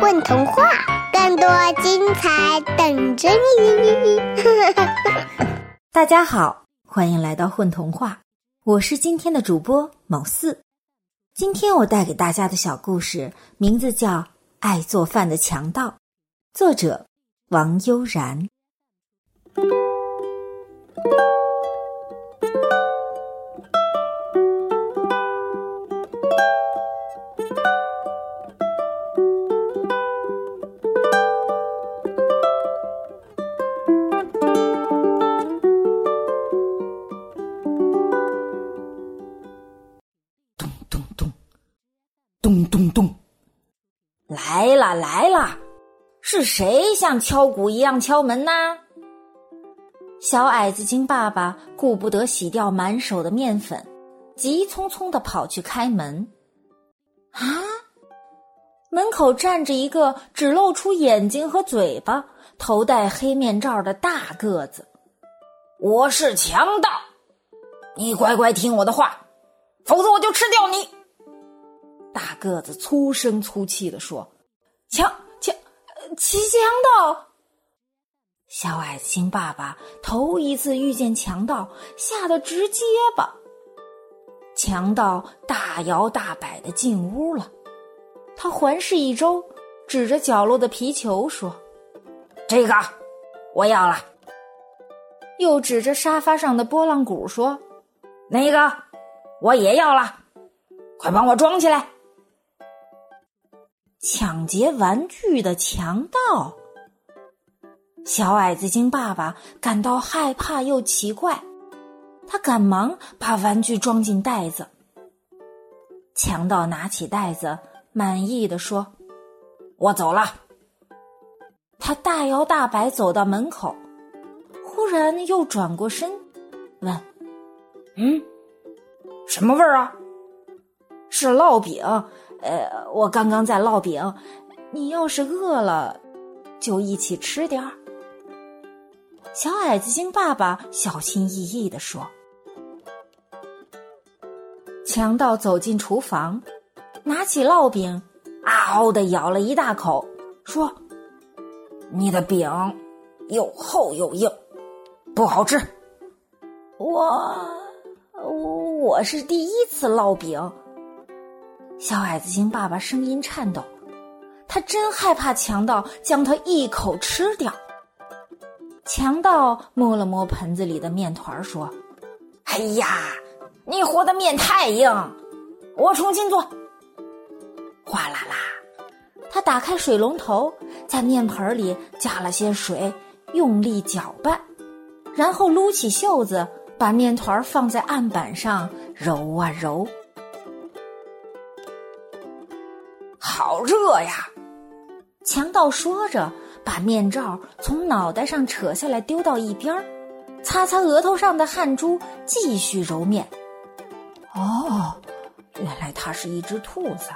混童话，更多精彩等着你！大家好，欢迎来到混童话，我是今天的主播某四。今天我带给大家的小故事名字叫《爱做饭的强盗》，作者王悠然。啦来啦！是谁像敲鼓一样敲门呢？小矮子精爸爸顾不得洗掉满手的面粉，急匆匆的跑去开门。啊！门口站着一个只露出眼睛和嘴巴、头戴黑面罩的大个子。我是强盗，你乖乖听我的话，否则我就吃掉你！大个子粗声粗气的说：“强强，骑强盗！”小矮子精爸爸头一次遇见强盗，吓得直结巴。强盗大摇大摆的进屋了，他环视一周，指着角落的皮球说：“这个我要了。”又指着沙发上的拨浪鼓说：“那个我也要了，快帮我装起来。”抢劫玩具的强盗，小矮子精爸爸感到害怕又奇怪，他赶忙把玩具装进袋子。强盗拿起袋子，满意的说：“我走了。”他大摇大摆走到门口，忽然又转过身，问：“嗯，什么味儿啊？是烙饼。”呃，我刚刚在烙饼，你要是饿了，就一起吃点儿。小矮子精爸爸小心翼翼地说。强盗走进厨房，拿起烙饼，嗷的咬了一大口，说：“你的饼又厚又硬，不好吃。”我我，我是第一次烙饼。小矮子精爸爸声音颤抖，他真害怕强盗将他一口吃掉。强盗摸了摸盆子里的面团，说：“哎呀，你和的面太硬，我重新做。”哗啦啦，他打开水龙头，在面盆里加了些水，用力搅拌，然后撸起袖子，把面团放在案板上揉啊揉。好热呀！强盗说着，把面罩从脑袋上扯下来，丢到一边，擦擦额头上的汗珠，继续揉面。哦，原来它是一只兔子。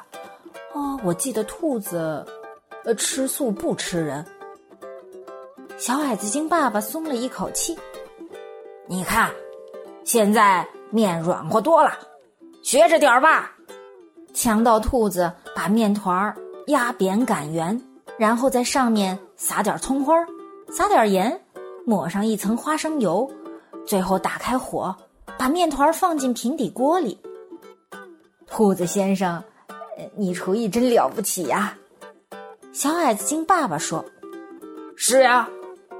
哦，我记得兔子，呃，吃素不吃人。小矮子精爸爸松了一口气。你看，现在面软和多了，学着点儿吧。强盗兔子把面团压扁擀圆，然后在上面撒点葱花，撒点盐，抹上一层花生油，最后打开火，把面团放进平底锅里。兔子先生，你厨艺真了不起呀！小矮子精爸爸说：“是呀，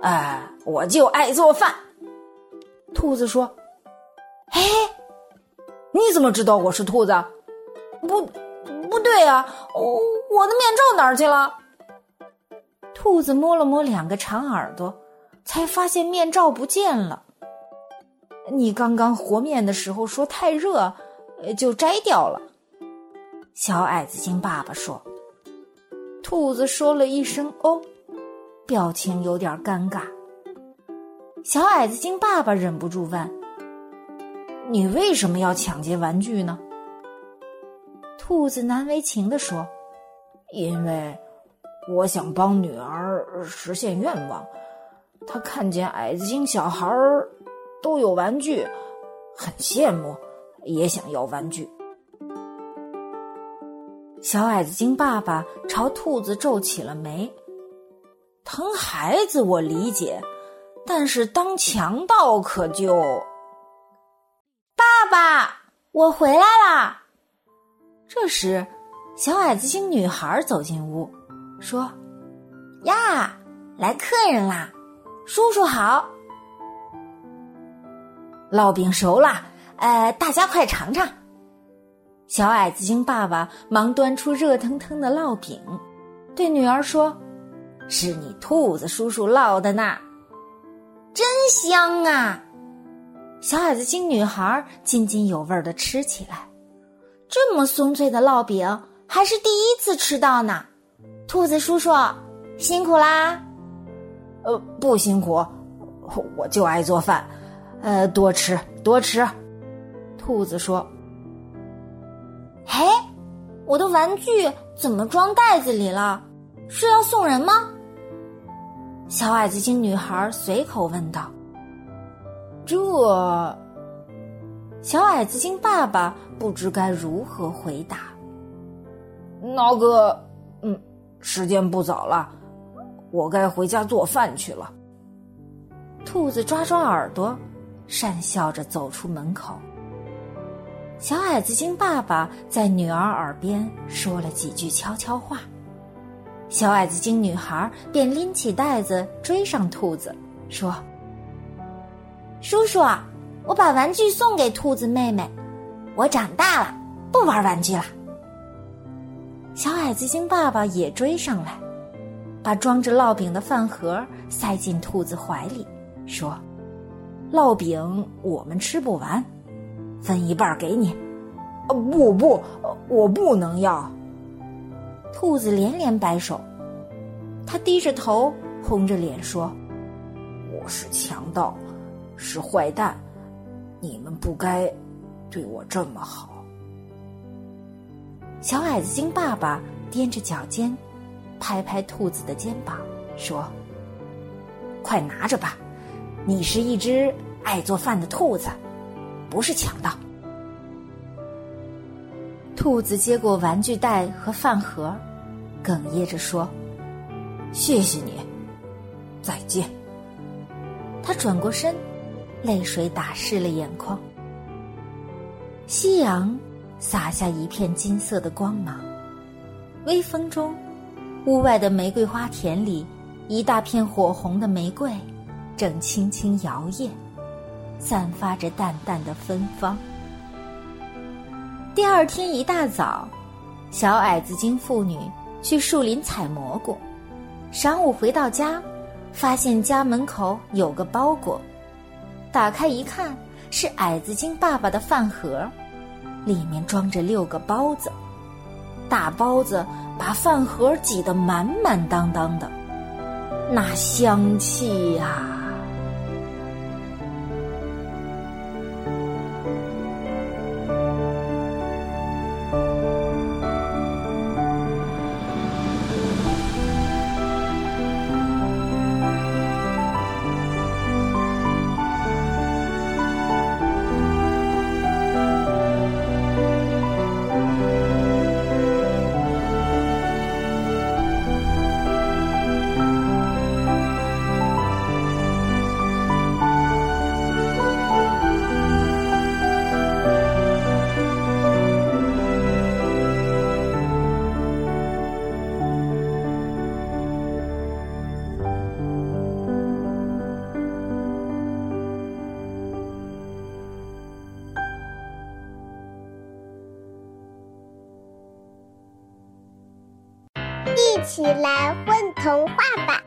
哎，我就爱做饭。”兔子说：“嘿，你怎么知道我是兔子？”不，不对呀！我我的面罩哪儿去了？兔子摸了摸两个长耳朵，才发现面罩不见了。你刚刚和面的时候说太热，就摘掉了。小矮子精爸爸说。兔子说了一声“哦”，表情有点尴尬。小矮子精爸爸忍不住问：“你为什么要抢劫玩具呢？”兔子难为情地说：“因为我想帮女儿实现愿望。她看见矮子精小孩儿都有玩具，很羡慕，也想要玩具。”小矮子精爸爸朝兔子皱起了眉。疼孩子我理解，但是当强盗可就……爸爸，我回来啦！这时，小矮子精女孩走进屋，说：“呀，来客人啦！叔叔好，烙饼熟了，呃，大家快尝尝。”小矮子精爸爸忙端出热腾腾的烙饼，对女儿说：“是你兔子叔叔烙的呢，真香啊！”小矮子精女孩津津有味的吃起来。这么松脆的烙饼还是第一次吃到呢。兔子叔叔辛苦啦！呃，不辛苦，我就爱做饭，呃，多吃多吃。兔子说。嘿，我的玩具怎么装袋子里了？是要送人吗？小矮子精女孩随口问道。这，小矮子精爸爸不知该如何回答。那个，嗯，时间不早了，我该回家做饭去了。兔子抓抓耳朵，讪笑着走出门口。小矮子精爸爸在女儿耳边说了几句悄悄话，小矮子精女孩便拎起袋子追上兔子，说：“叔叔，我把玩具送给兔子妹妹，我长大了，不玩玩具了。”小矮子星爸爸也追上来，把装着烙饼的饭盒塞进兔子怀里，说：“烙饼我们吃不完。”分一半给你，不不，我不能要。兔子连连摆手，他低着头，红着脸说：“我是强盗，是坏蛋，你们不该对我这么好。”小矮子精爸爸踮着脚尖，拍拍兔子的肩膀，说：“快拿着吧，你是一只爱做饭的兔子。”不是强盗。兔子接过玩具袋和饭盒，哽咽着说：“谢谢你，再见。”他转过身，泪水打湿了眼眶。夕阳洒下一片金色的光芒，微风中，屋外的玫瑰花田里，一大片火红的玫瑰正轻轻摇曳。散发着淡淡的芬芳。第二天一大早，小矮子精妇女去树林采蘑菇，晌午回到家，发现家门口有个包裹，打开一看，是矮子精爸爸的饭盒，里面装着六个包子，大包子把饭盒挤得满满当当的，那香气呀！起来混童话吧！